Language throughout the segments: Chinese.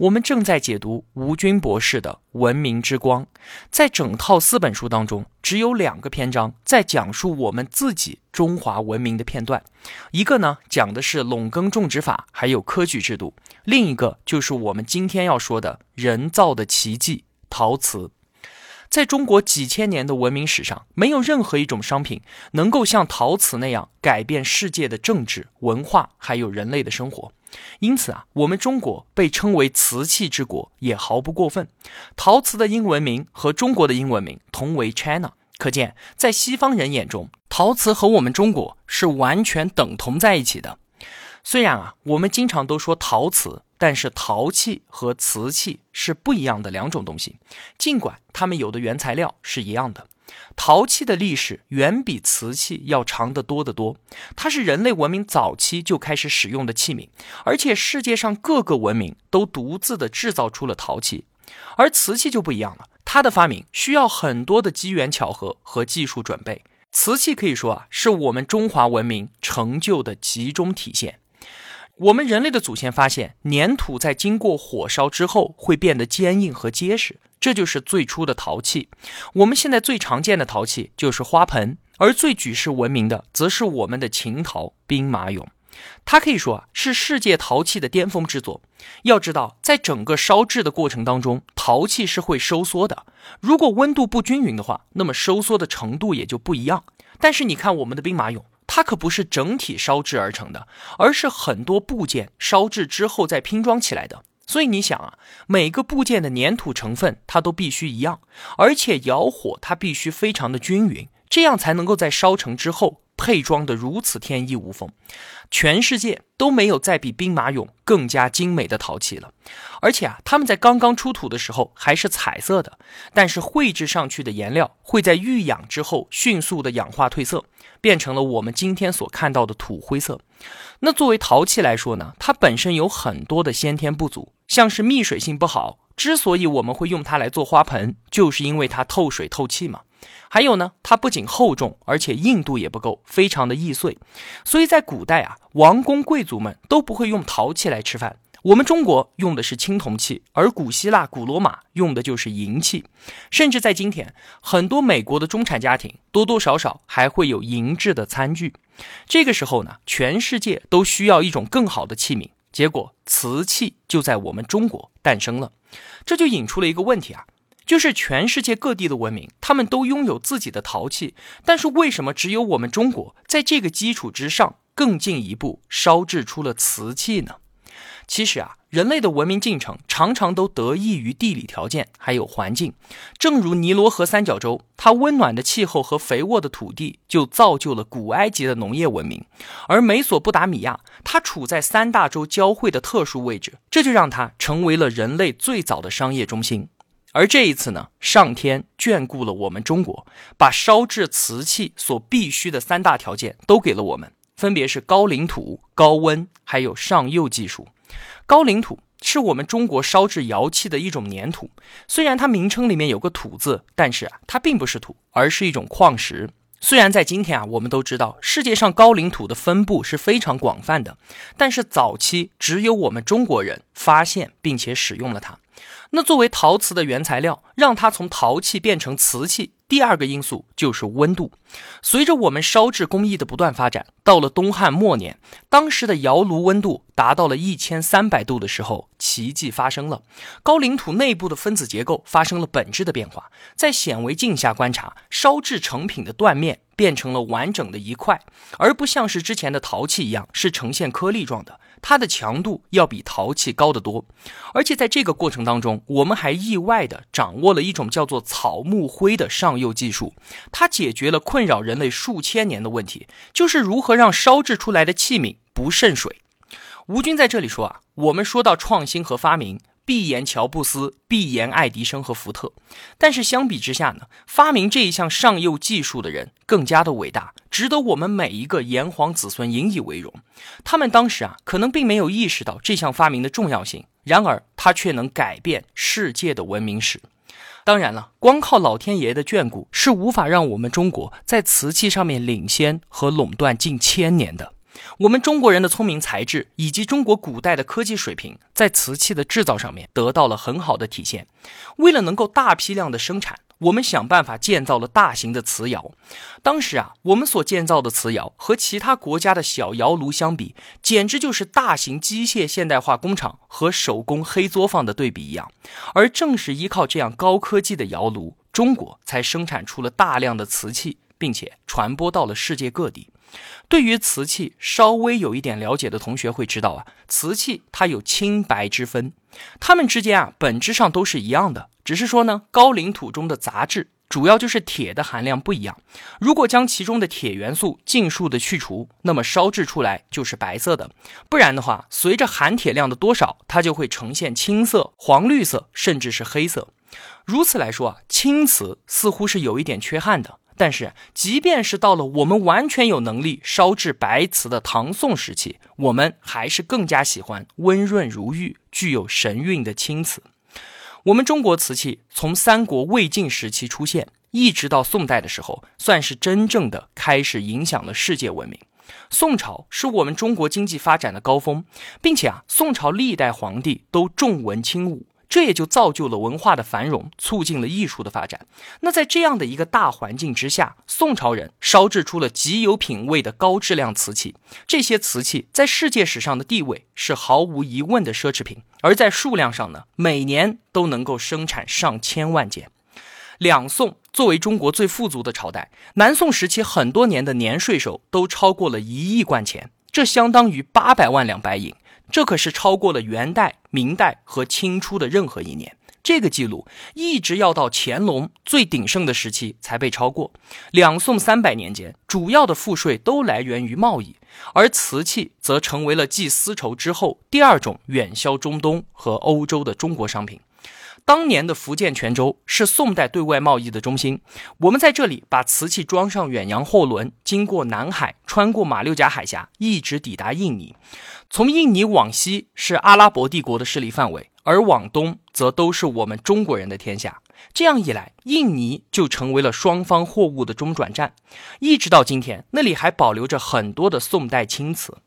我们正在解读吴军博士的《文明之光》，在整套四本书当中，只有两个篇章在讲述我们自己中华文明的片段，一个呢讲的是垄耕种植法，还有科举制度，另一个就是我们今天要说的人造的奇迹——陶瓷。在中国几千年的文明史上，没有任何一种商品能够像陶瓷那样改变世界的政治、文化，还有人类的生活。因此啊，我们中国被称为瓷器之国也毫不过分。陶瓷的英文名和中国的英文名同为 China，可见在西方人眼中，陶瓷和我们中国是完全等同在一起的。虽然啊，我们经常都说陶瓷。但是陶器和瓷器是不一样的两种东西，尽管它们有的原材料是一样的。陶器的历史远比瓷器要长得多得多，它是人类文明早期就开始使用的器皿，而且世界上各个文明都独自的制造出了陶器，而瓷器就不一样了，它的发明需要很多的机缘巧合和技术准备。瓷器可以说啊，是我们中华文明成就的集中体现。我们人类的祖先发现，粘土在经过火烧之后会变得坚硬和结实，这就是最初的陶器。我们现在最常见的陶器就是花盆，而最举世闻名的则是我们的秦陶兵马俑。它可以说啊是世界陶器的巅峰之作。要知道，在整个烧制的过程当中，陶器是会收缩的。如果温度不均匀的话，那么收缩的程度也就不一样。但是你看我们的兵马俑。它可不是整体烧制而成的，而是很多部件烧制之后再拼装起来的。所以你想啊，每个部件的粘土成分它都必须一样，而且窑火它必须非常的均匀，这样才能够在烧成之后配装的如此天衣无缝。全世界都没有再比兵马俑更加精美的陶器了。而且啊，他们在刚刚出土的时候还是彩色的，但是绘制上去的颜料会在遇氧之后迅速的氧化褪色。变成了我们今天所看到的土灰色。那作为陶器来说呢，它本身有很多的先天不足，像是密水性不好。之所以我们会用它来做花盆，就是因为它透水透气嘛。还有呢，它不仅厚重，而且硬度也不够，非常的易碎。所以在古代啊，王公贵族们都不会用陶器来吃饭。我们中国用的是青铜器，而古希腊、古罗马用的就是银器，甚至在今天，很多美国的中产家庭多多少少还会有银质的餐具。这个时候呢，全世界都需要一种更好的器皿，结果瓷器就在我们中国诞生了。这就引出了一个问题啊，就是全世界各地的文明，他们都拥有自己的陶器，但是为什么只有我们中国在这个基础之上更进一步烧制出了瓷器呢？其实啊，人类的文明进程常常都得益于地理条件还有环境。正如尼罗河三角洲，它温暖的气候和肥沃的土地就造就了古埃及的农业文明；而美索不达米亚，它处在三大洲交汇的特殊位置，这就让它成为了人类最早的商业中心。而这一次呢，上天眷顾了我们中国，把烧制瓷器所必须的三大条件都给了我们，分别是高岭土、高温还有上釉技术。高岭土是我们中国烧制窑器的一种粘土，虽然它名称里面有个土字，但是啊，它并不是土，而是一种矿石。虽然在今天啊，我们都知道世界上高岭土的分布是非常广泛的，但是早期只有我们中国人发现并且使用了它。那作为陶瓷的原材料，让它从陶器变成瓷器。第二个因素就是温度。随着我们烧制工艺的不断发展，到了东汉末年，当时的窑炉温度达到了一千三百度的时候，奇迹发生了。高岭土内部的分子结构发生了本质的变化，在显微镜下观察，烧制成品的断面变成了完整的一块，而不像是之前的陶器一样是呈现颗粒状的。它的强度要比陶器高得多，而且在这个过程当中，我们还意外的掌握了一种叫做草木灰的上釉技术。它解决了困扰人类数千年的问题，就是如何让烧制出来的器皿不渗水。吴军在这里说啊，我们说到创新和发明，必言乔布斯，必言爱迪生和福特。但是相比之下呢，发明这一项上釉技术的人更加的伟大，值得我们每一个炎黄子孙引以为荣。他们当时啊，可能并没有意识到这项发明的重要性，然而它却能改变世界的文明史。当然了，光靠老天爷的眷顾是无法让我们中国在瓷器上面领先和垄断近千年的。我们中国人的聪明才智以及中国古代的科技水平，在瓷器的制造上面得到了很好的体现。为了能够大批量的生产，我们想办法建造了大型的瓷窑。当时啊，我们所建造的瓷窑和其他国家的小窑炉相比，简直就是大型机械现代化工厂和手工黑作坊的对比一样。而正是依靠这样高科技的窑炉，中国才生产出了大量的瓷器，并且传播到了世界各地。对于瓷器稍微有一点了解的同学会知道啊，瓷器它有青白之分，它们之间啊本质上都是一样的，只是说呢高岭土中的杂质，主要就是铁的含量不一样。如果将其中的铁元素尽数的去除，那么烧制出来就是白色的；不然的话，随着含铁量的多少，它就会呈现青色、黄绿色，甚至是黑色。如此来说啊，青瓷似乎是有一点缺憾的。但是，即便是到了我们完全有能力烧制白瓷的唐宋时期，我们还是更加喜欢温润如玉、具有神韵的青瓷。我们中国瓷器从三国、魏晋时期出现，一直到宋代的时候，算是真正的开始影响了世界文明。宋朝是我们中国经济发展的高峰，并且啊，宋朝历代皇帝都重文轻武。这也就造就了文化的繁荣，促进了艺术的发展。那在这样的一个大环境之下，宋朝人烧制出了极有品位的高质量瓷器。这些瓷器在世界史上的地位是毫无疑问的奢侈品，而在数量上呢，每年都能够生产上千万件。两宋作为中国最富足的朝代，南宋时期很多年的年税收都超过了一亿贯钱，这相当于八百万两白银。这可是超过了元代、明代和清初的任何一年，这个记录一直要到乾隆最鼎盛的时期才被超过。两宋三百年间，主要的赋税都来源于贸易，而瓷器则成为了继丝绸之后第二种远销中东和欧洲的中国商品。当年的福建泉州是宋代对外贸易的中心，我们在这里把瓷器装上远洋货轮，经过南海，穿过马六甲海峡，一直抵达印尼。从印尼往西是阿拉伯帝国的势力范围，而往东则都是我们中国人的天下。这样一来，印尼就成为了双方货物的中转站。一直到今天，那里还保留着很多的宋代青瓷。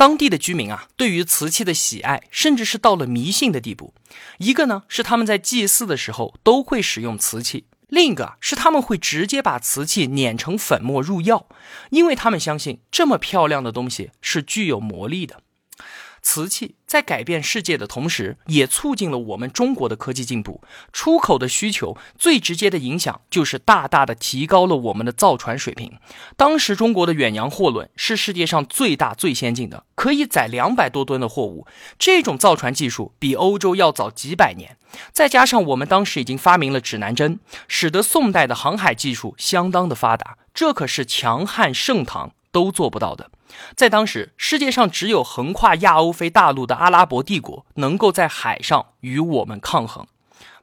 当地的居民啊，对于瓷器的喜爱，甚至是到了迷信的地步。一个呢，是他们在祭祀的时候都会使用瓷器；另一个是他们会直接把瓷器碾成粉末入药，因为他们相信这么漂亮的东西是具有魔力的。瓷器在改变世界的同时，也促进了我们中国的科技进步。出口的需求最直接的影响，就是大大的提高了我们的造船水平。当时中国的远洋货轮是世界上最大最先进的，可以载两百多吨的货物。这种造船技术比欧洲要早几百年。再加上我们当时已经发明了指南针，使得宋代的航海技术相当的发达。这可是强悍盛唐都做不到的。在当时，世界上只有横跨亚欧非大陆的阿拉伯帝国能够在海上与我们抗衡。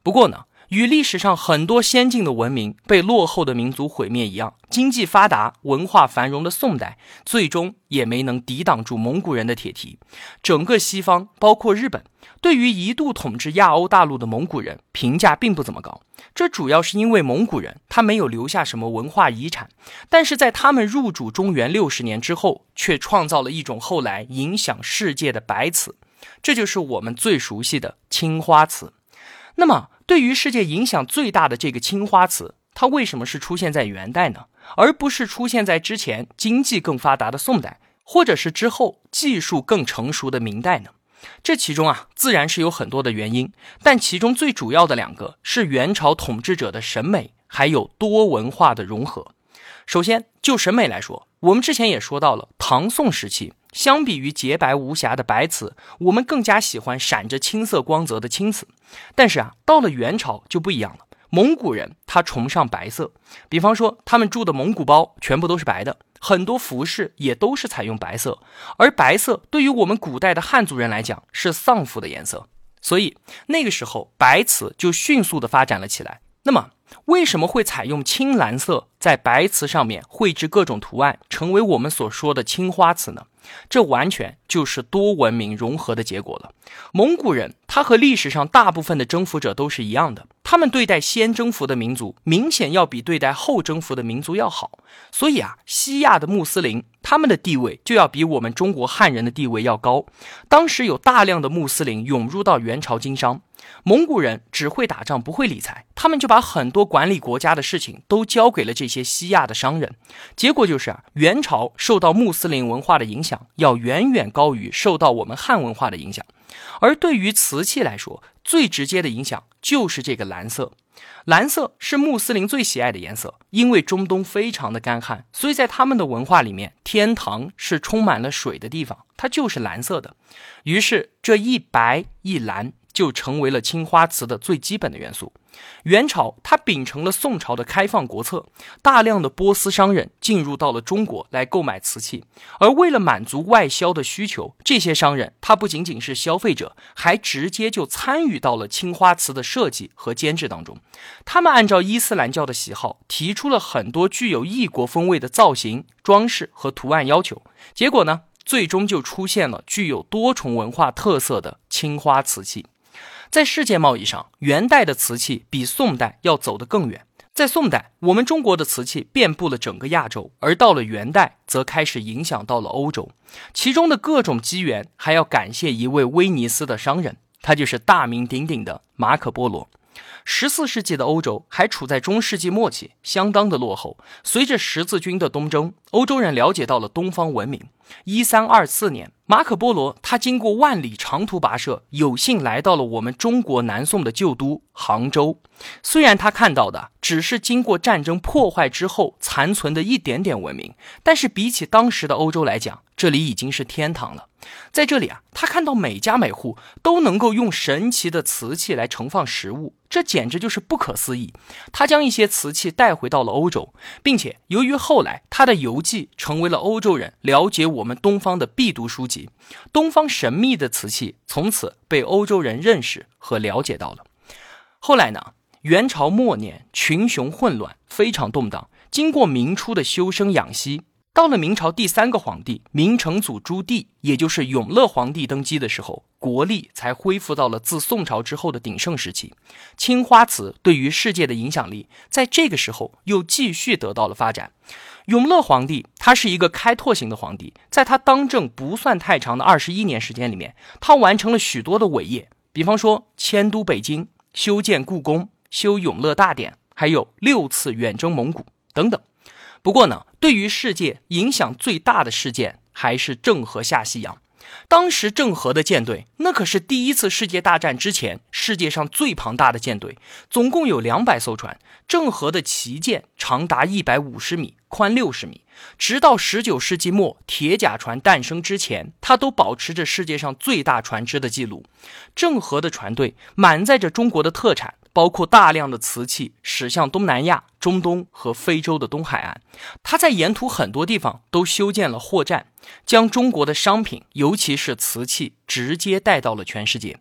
不过呢，与历史上很多先进的文明被落后的民族毁灭一样，经济发达、文化繁荣的宋代，最终也没能抵挡住蒙古人的铁蹄。整个西方，包括日本。对于一度统治亚欧大陆的蒙古人，评价并不怎么高。这主要是因为蒙古人他没有留下什么文化遗产，但是在他们入主中原六十年之后，却创造了一种后来影响世界的白瓷，这就是我们最熟悉的青花瓷。那么，对于世界影响最大的这个青花瓷，它为什么是出现在元代呢？而不是出现在之前经济更发达的宋代，或者是之后技术更成熟的明代呢？这其中啊，自然是有很多的原因，但其中最主要的两个是元朝统治者的审美，还有多文化的融合。首先，就审美来说，我们之前也说到了，唐宋时期，相比于洁白无瑕的白瓷，我们更加喜欢闪着青色光泽的青瓷。但是啊，到了元朝就不一样了。蒙古人他崇尚白色，比方说他们住的蒙古包全部都是白的，很多服饰也都是采用白色。而白色对于我们古代的汉族人来讲是丧服的颜色。所以那个时候白瓷就迅速的发展了起来。那么为什么会采用青蓝色在白瓷上面绘制各种图案，成为我们所说的青花瓷呢？这完全就是多文明融合的结果了。蒙古人他和历史上大部分的征服者都是一样的，他们对待先征服的民族明显要比对待后征服的民族要好。所以啊，西亚的穆斯林他们的地位就要比我们中国汉人的地位要高。当时有大量的穆斯林涌入到元朝经商。蒙古人只会打仗，不会理财，他们就把很多管理国家的事情都交给了这些西亚的商人。结果就是啊，元朝受到穆斯林文化的影响，要远远高于受到我们汉文化的影响。而对于瓷器来说，最直接的影响就是这个蓝色。蓝色是穆斯林最喜爱的颜色，因为中东非常的干旱，所以在他们的文化里面，天堂是充满了水的地方，它就是蓝色的。于是这一白一蓝。就成为了青花瓷的最基本的元素。元朝它秉承了宋朝的开放国策，大量的波斯商人进入到了中国来购买瓷器，而为了满足外销的需求，这些商人他不仅仅是消费者，还直接就参与到了青花瓷的设计和监制当中。他们按照伊斯兰教的喜好，提出了很多具有异国风味的造型、装饰和图案要求。结果呢，最终就出现了具有多重文化特色的青花瓷器。在世界贸易上，元代的瓷器比宋代要走得更远。在宋代，我们中国的瓷器遍布了整个亚洲，而到了元代，则开始影响到了欧洲。其中的各种机缘，还要感谢一位威尼斯的商人，他就是大名鼎鼎的马可波罗。十四世纪的欧洲还处在中世纪末期，相当的落后。随着十字军的东征，欧洲人了解到了东方文明。一三二四年，马可波罗他经过万里长途跋涉，有幸来到了我们中国南宋的旧都杭州。虽然他看到的只是经过战争破坏之后残存的一点点文明，但是比起当时的欧洲来讲，这里已经是天堂了。在这里啊，他看到每家每户都能够用神奇的瓷器来盛放食物，这简直就是不可思议。他将一些瓷器带回到了欧洲，并且由于后来他的游记成为了欧洲人了解我们东方的必读书籍，东方神秘的瓷器从此被欧洲人认识和了解到了。后来呢，元朝末年群雄混乱，非常动荡。经过明初的修身养息。到了明朝第三个皇帝明成祖朱棣，也就是永乐皇帝登基的时候，国力才恢复到了自宋朝之后的鼎盛时期。青花瓷对于世界的影响力，在这个时候又继续得到了发展。永乐皇帝他是一个开拓型的皇帝，在他当政不算太长的二十一年时间里面，他完成了许多的伟业，比方说迁都北京、修建故宫、修永乐大典，还有六次远征蒙古等等。不过呢，对于世界影响最大的事件还是郑和下西洋。当时郑和的舰队，那可是第一次世界大战之前世界上最庞大的舰队，总共有两百艘船。郑和的旗舰长达一百五十米，宽六十米。直到十九世纪末铁甲船诞生之前，它都保持着世界上最大船只的记录。郑和的船队满载着中国的特产。包括大量的瓷器驶向东南亚、中东和非洲的东海岸，他在沿途很多地方都修建了货站，将中国的商品，尤其是瓷器，直接带到了全世界。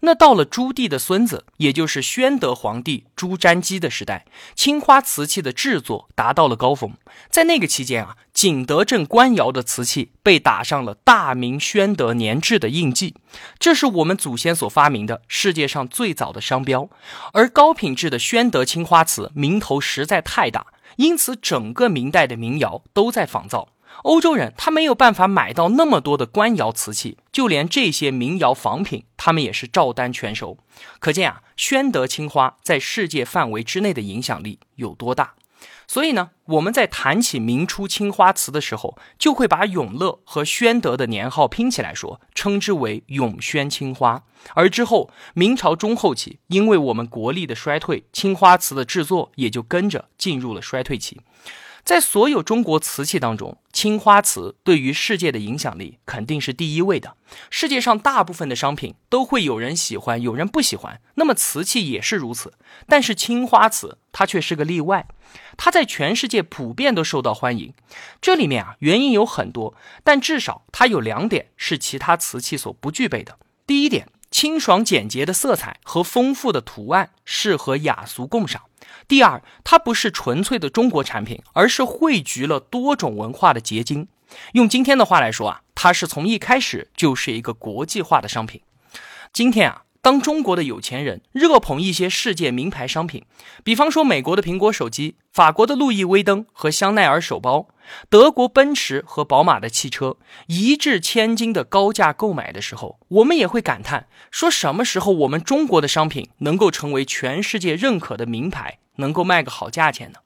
那到了朱棣的孙子，也就是宣德皇帝朱瞻基的时代，青花瓷器的制作达到了高峰。在那个期间啊，景德镇官窑的瓷器被打上了“大明宣德年制”的印记，这是我们祖先所发明的世界上最早的商标。而高品质的宣德青花瓷名头实在太大，因此整个明代的民窑都在仿造。欧洲人他没有办法买到那么多的官窑瓷器，就连这些民窑仿品，他们也是照单全收。可见啊，宣德青花在世界范围之内的影响力有多大。所以呢，我们在谈起明初青花瓷的时候，就会把永乐和宣德的年号拼起来说，称之为永宣青花。而之后明朝中后期，因为我们国力的衰退，青花瓷的制作也就跟着进入了衰退期。在所有中国瓷器当中，青花瓷对于世界的影响力肯定是第一位的。世界上大部分的商品都会有人喜欢，有人不喜欢，那么瓷器也是如此。但是青花瓷它却是个例外，它在全世界普遍都受到欢迎。这里面啊原因有很多，但至少它有两点是其他瓷器所不具备的。第一点清爽简洁的色彩和丰富的图案适合雅俗共赏；第二，它不是纯粹的中国产品，而是汇聚了多种文化的结晶。用今天的话来说啊，它是从一开始就是一个国际化的商品。今天啊。当中国的有钱人热捧一些世界名牌商品，比方说美国的苹果手机、法国的路易威登和香奈儿手包、德国奔驰和宝马的汽车，一掷千金的高价购买的时候，我们也会感叹：说什么时候我们中国的商品能够成为全世界认可的名牌，能够卖个好价钱呢？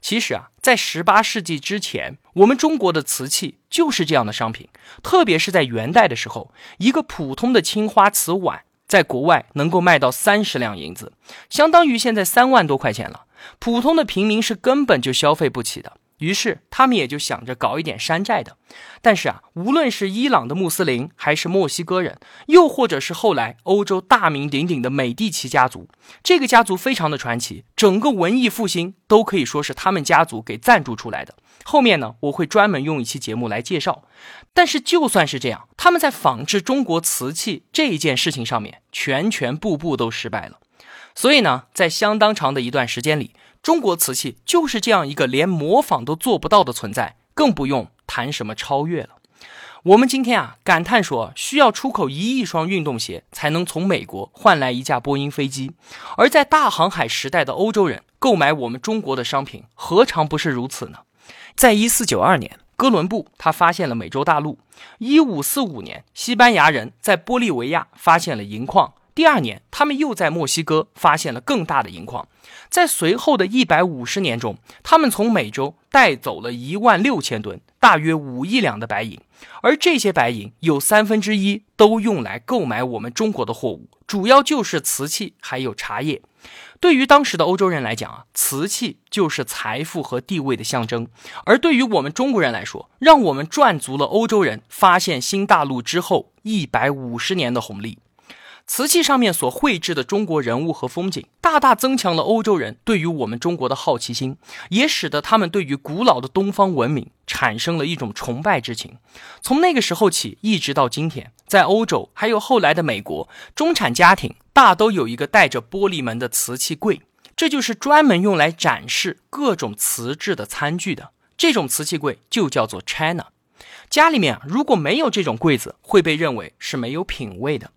其实啊，在十八世纪之前，我们中国的瓷器就是这样的商品，特别是在元代的时候，一个普通的青花瓷碗。在国外能够卖到三十两银子，相当于现在三万多块钱了。普通的平民是根本就消费不起的。于是他们也就想着搞一点山寨的。但是啊，无论是伊朗的穆斯林，还是墨西哥人，又或者是后来欧洲大名鼎鼎的美第奇家族，这个家族非常的传奇，整个文艺复兴都可以说是他们家族给赞助出来的。后面呢，我会专门用一期节目来介绍。但是就算是这样，他们在仿制中国瓷器这一件事情上面，全全部部都失败了。所以呢，在相当长的一段时间里，中国瓷器就是这样一个连模仿都做不到的存在，更不用谈什么超越了。我们今天啊，感叹说需要出口一亿双运动鞋才能从美国换来一架波音飞机，而在大航海时代的欧洲人购买我们中国的商品，何尝不是如此呢？在一四九二年。哥伦布他发现了美洲大陆。一五四五年，西班牙人在玻利维亚发现了银矿。第二年，他们又在墨西哥发现了更大的银矿。在随后的一百五十年中，他们从美洲带走了一万六千吨，大约五亿两的白银。而这些白银有三分之一都用来购买我们中国的货物，主要就是瓷器还有茶叶。对于当时的欧洲人来讲啊，瓷器就是财富和地位的象征；而对于我们中国人来说，让我们赚足了欧洲人发现新大陆之后一百五十年的红利。瓷器上面所绘制的中国人物和风景，大大增强了欧洲人对于我们中国的好奇心，也使得他们对于古老的东方文明产生了一种崇拜之情。从那个时候起，一直到今天，在欧洲还有后来的美国，中产家庭大都有一个带着玻璃门的瓷器柜，这就是专门用来展示各种瓷质的餐具的。这种瓷器柜就叫做 china。家里面，如果没有这种柜子，会被认为是没有品位的。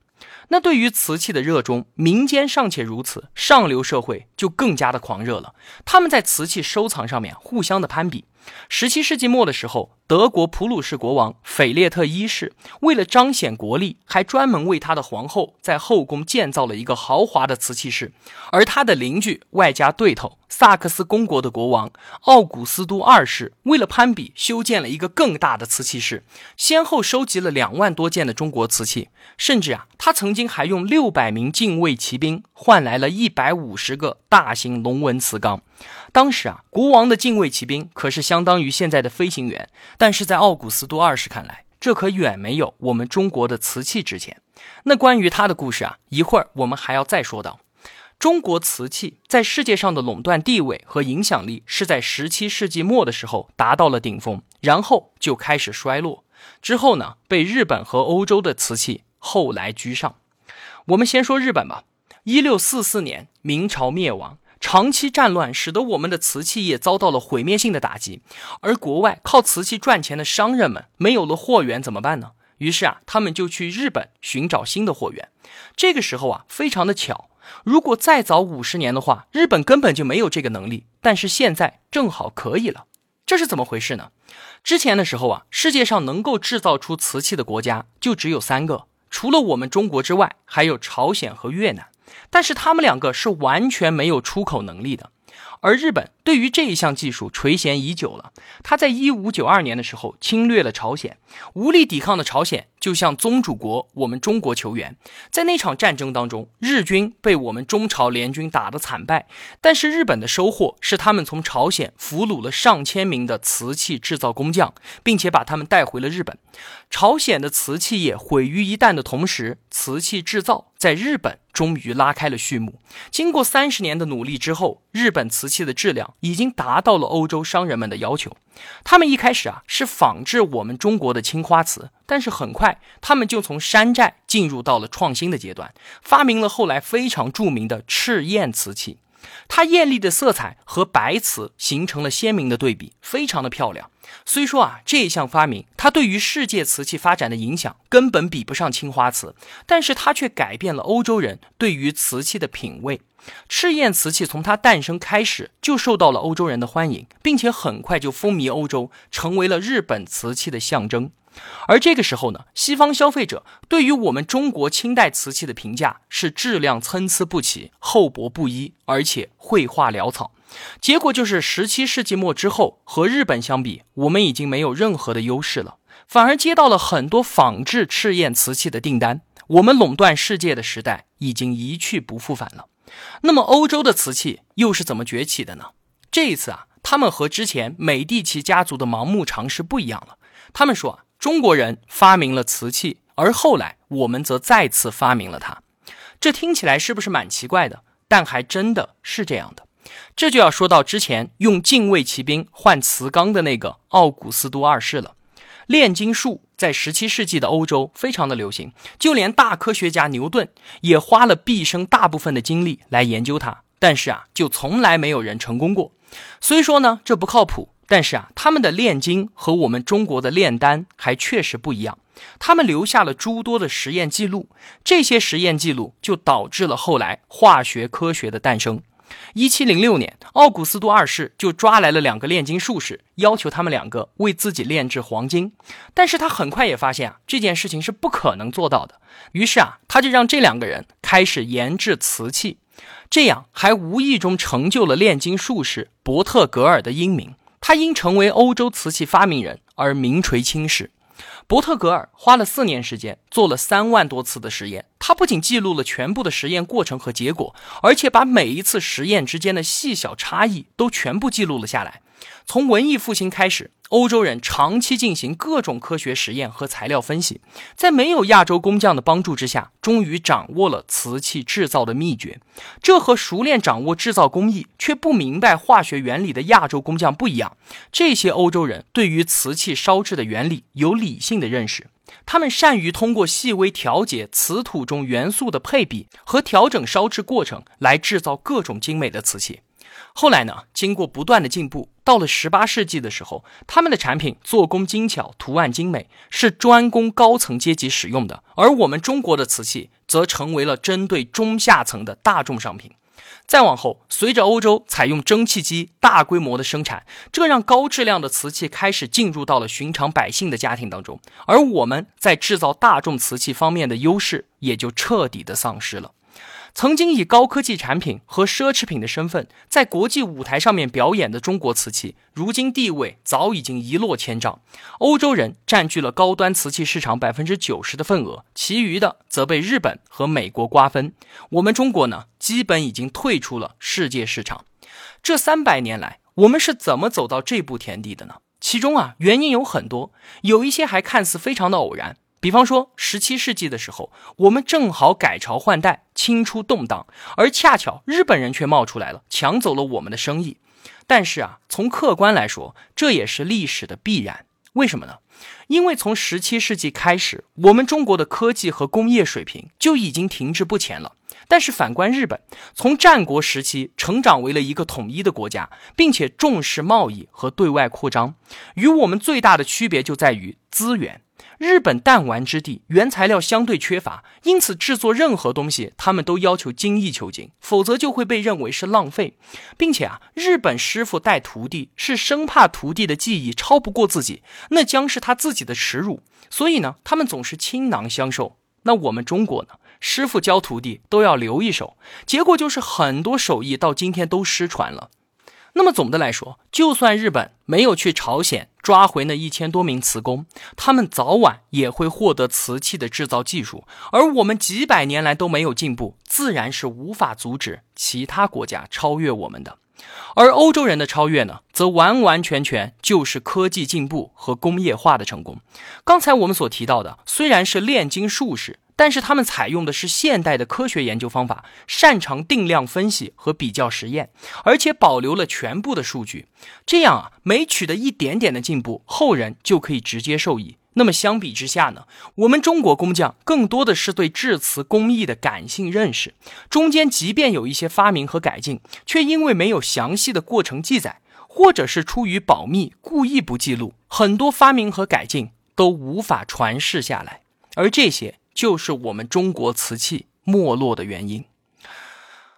那对于瓷器的热衷，民间尚且如此，上流社会就更加的狂热了。他们在瓷器收藏上面互相的攀比。十七世纪末的时候，德国普鲁士国王腓列特一世为了彰显国力，还专门为他的皇后在后宫建造了一个豪华的瓷器室。而他的邻居外加对头萨克斯公国的国王奥古斯都二世，为了攀比，修建了一个更大的瓷器室，先后收集了两万多件的中国瓷器。甚至啊，他曾经还用六百名禁卫骑兵换来了一百五十个大型龙纹瓷缸。当时啊，国王的禁卫骑兵可是相当于现在的飞行员，但是在奥古斯都二世看来，这可远没有我们中国的瓷器值钱。那关于他的故事啊，一会儿我们还要再说到。中国瓷器在世界上的垄断地位和影响力是在十七世纪末的时候达到了顶峰，然后就开始衰落。之后呢，被日本和欧洲的瓷器。后来居上，我们先说日本吧。一六四四年，明朝灭亡，长期战乱使得我们的瓷器业遭到了毁灭性的打击。而国外靠瓷器赚钱的商人们没有了货源怎么办呢？于是啊，他们就去日本寻找新的货源。这个时候啊，非常的巧，如果再早五十年的话，日本根本就没有这个能力。但是现在正好可以了，这是怎么回事呢？之前的时候啊，世界上能够制造出瓷器的国家就只有三个。除了我们中国之外，还有朝鲜和越南，但是他们两个是完全没有出口能力的。而日本对于这一项技术垂涎已久了，他在一五九二年的时候侵略了朝鲜，无力抵抗的朝鲜就向宗主国我们中国求援。在那场战争当中，日军被我们中朝联军打得惨败，但是日本的收获是他们从朝鲜俘虏了上千名的瓷器制造工匠，并且把他们带回了日本。朝鲜的瓷器业毁于一旦的同时，瓷器制造在日本终于拉开了序幕。经过三十年的努力之后，日本瓷器的质量已经达到了欧洲商人们的要求。他们一开始啊是仿制我们中国的青花瓷，但是很快他们就从山寨进入到了创新的阶段，发明了后来非常著名的赤焰瓷器。它艳丽的色彩和白瓷形成了鲜明的对比，非常的漂亮。虽说啊，这一项发明它对于世界瓷器发展的影响根本比不上青花瓷，但是它却改变了欧洲人对于瓷器的品味。赤焰瓷器从它诞生开始就受到了欧洲人的欢迎，并且很快就风靡欧洲，成为了日本瓷器的象征。而这个时候呢，西方消费者对于我们中国清代瓷器的评价是质量参差不齐、厚薄不一，而且绘画潦草。结果就是十七世纪末之后，和日本相比，我们已经没有任何的优势了，反而接到了很多仿制赤焰瓷器的订单。我们垄断世界的时代已经一去不复返了。那么，欧洲的瓷器又是怎么崛起的呢？这一次啊，他们和之前美第奇家族的盲目尝试不一样了。他们说啊。中国人发明了瓷器，而后来我们则再次发明了它。这听起来是不是蛮奇怪的？但还真的是这样的。这就要说到之前用禁卫骑兵换瓷缸的那个奥古斯都二世了。炼金术在十七世纪的欧洲非常的流行，就连大科学家牛顿也花了毕生大部分的精力来研究它。但是啊，就从来没有人成功过。虽说呢，这不靠谱。但是啊，他们的炼金和我们中国的炼丹还确实不一样。他们留下了诸多的实验记录，这些实验记录就导致了后来化学科学的诞生。一七零六年，奥古斯都二世就抓来了两个炼金术士，要求他们两个为自己炼制黄金。但是他很快也发现啊，这件事情是不可能做到的。于是啊，他就让这两个人开始研制瓷器，这样还无意中成就了炼金术士伯特格尔的英名。他因成为欧洲瓷器发明人而名垂青史。伯特格尔花了四年时间，做了三万多次的实验。他不仅记录了全部的实验过程和结果，而且把每一次实验之间的细小差异都全部记录了下来。从文艺复兴开始，欧洲人长期进行各种科学实验和材料分析，在没有亚洲工匠的帮助之下，终于掌握了瓷器制造的秘诀。这和熟练掌握制造工艺却不明白化学原理的亚洲工匠不一样。这些欧洲人对于瓷器烧制的原理有理性的认识，他们善于通过细微调节瓷土中元素的配比和调整烧制过程来制造各种精美的瓷器。后来呢？经过不断的进步，到了十八世纪的时候，他们的产品做工精巧，图案精美，是专供高层阶级使用的。而我们中国的瓷器则成为了针对中下层的大众商品。再往后，随着欧洲采用蒸汽机大规模的生产，这让高质量的瓷器开始进入到了寻常百姓的家庭当中，而我们在制造大众瓷器方面的优势也就彻底的丧失了。曾经以高科技产品和奢侈品的身份在国际舞台上面表演的中国瓷器，如今地位早已经一落千丈。欧洲人占据了高端瓷器市场百分之九十的份额，其余的则被日本和美国瓜分。我们中国呢，基本已经退出了世界市场。这三百年来，我们是怎么走到这步田地的呢？其中啊，原因有很多，有一些还看似非常的偶然。比方说，十七世纪的时候，我们正好改朝换代，清初动荡，而恰巧日本人却冒出来了，抢走了我们的生意。但是啊，从客观来说，这也是历史的必然。为什么呢？因为从十七世纪开始，我们中国的科技和工业水平就已经停滞不前了。但是反观日本，从战国时期成长为了一个统一的国家，并且重视贸易和对外扩张。与我们最大的区别就在于资源。日本弹丸之地，原材料相对缺乏，因此制作任何东西，他们都要求精益求精，否则就会被认为是浪费。并且啊，日本师傅带徒弟是生怕徒弟的技艺超不过自己，那将是他自己的耻辱。所以呢，他们总是倾囊相授。那我们中国呢，师傅教徒弟都要留一手，结果就是很多手艺到今天都失传了。那么总的来说，就算日本没有去朝鲜抓回那一千多名瓷工，他们早晚也会获得瓷器的制造技术。而我们几百年来都没有进步，自然是无法阻止其他国家超越我们的。而欧洲人的超越呢，则完完全全就是科技进步和工业化的成功。刚才我们所提到的，虽然是炼金术士。但是他们采用的是现代的科学研究方法，擅长定量分析和比较实验，而且保留了全部的数据。这样啊，每取得一点点的进步，后人就可以直接受益。那么相比之下呢，我们中国工匠更多的是对制瓷工艺的感性认识，中间即便有一些发明和改进，却因为没有详细的过程记载，或者是出于保密故意不记录，很多发明和改进都无法传世下来，而这些就是我们中国瓷器没落的原因。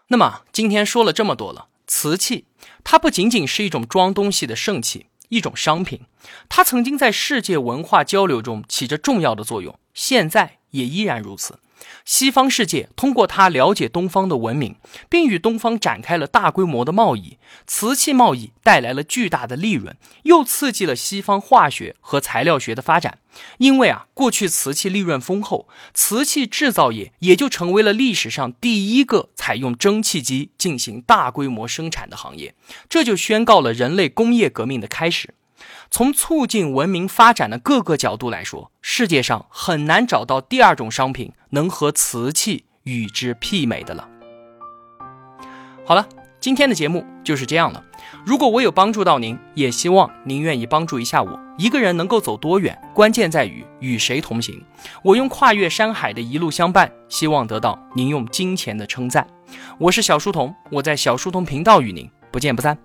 那么今天说了这么多了，瓷器它不仅仅是一种装东西的盛器。一种商品，它曾经在世界文化交流中起着重要的作用，现在也依然如此。西方世界通过它了解东方的文明，并与东方展开了大规模的贸易。瓷器贸易带来了巨大的利润，又刺激了西方化学和材料学的发展。因为啊，过去瓷器利润丰厚，瓷器制造业也就成为了历史上第一个采用蒸汽机进行大规模生产的行业。这就宣告了人类工业革命的开始。从促进文明发展的各个角度来说，世界上很难找到第二种商品能和瓷器与之媲美的了。好了，今天的节目就是这样了。如果我有帮助到您，也希望您愿意帮助一下我。一个人能够走多远，关键在于与谁同行。我用跨越山海的一路相伴，希望得到您用金钱的称赞。我是小书童，我在小书童频道与您不见不散。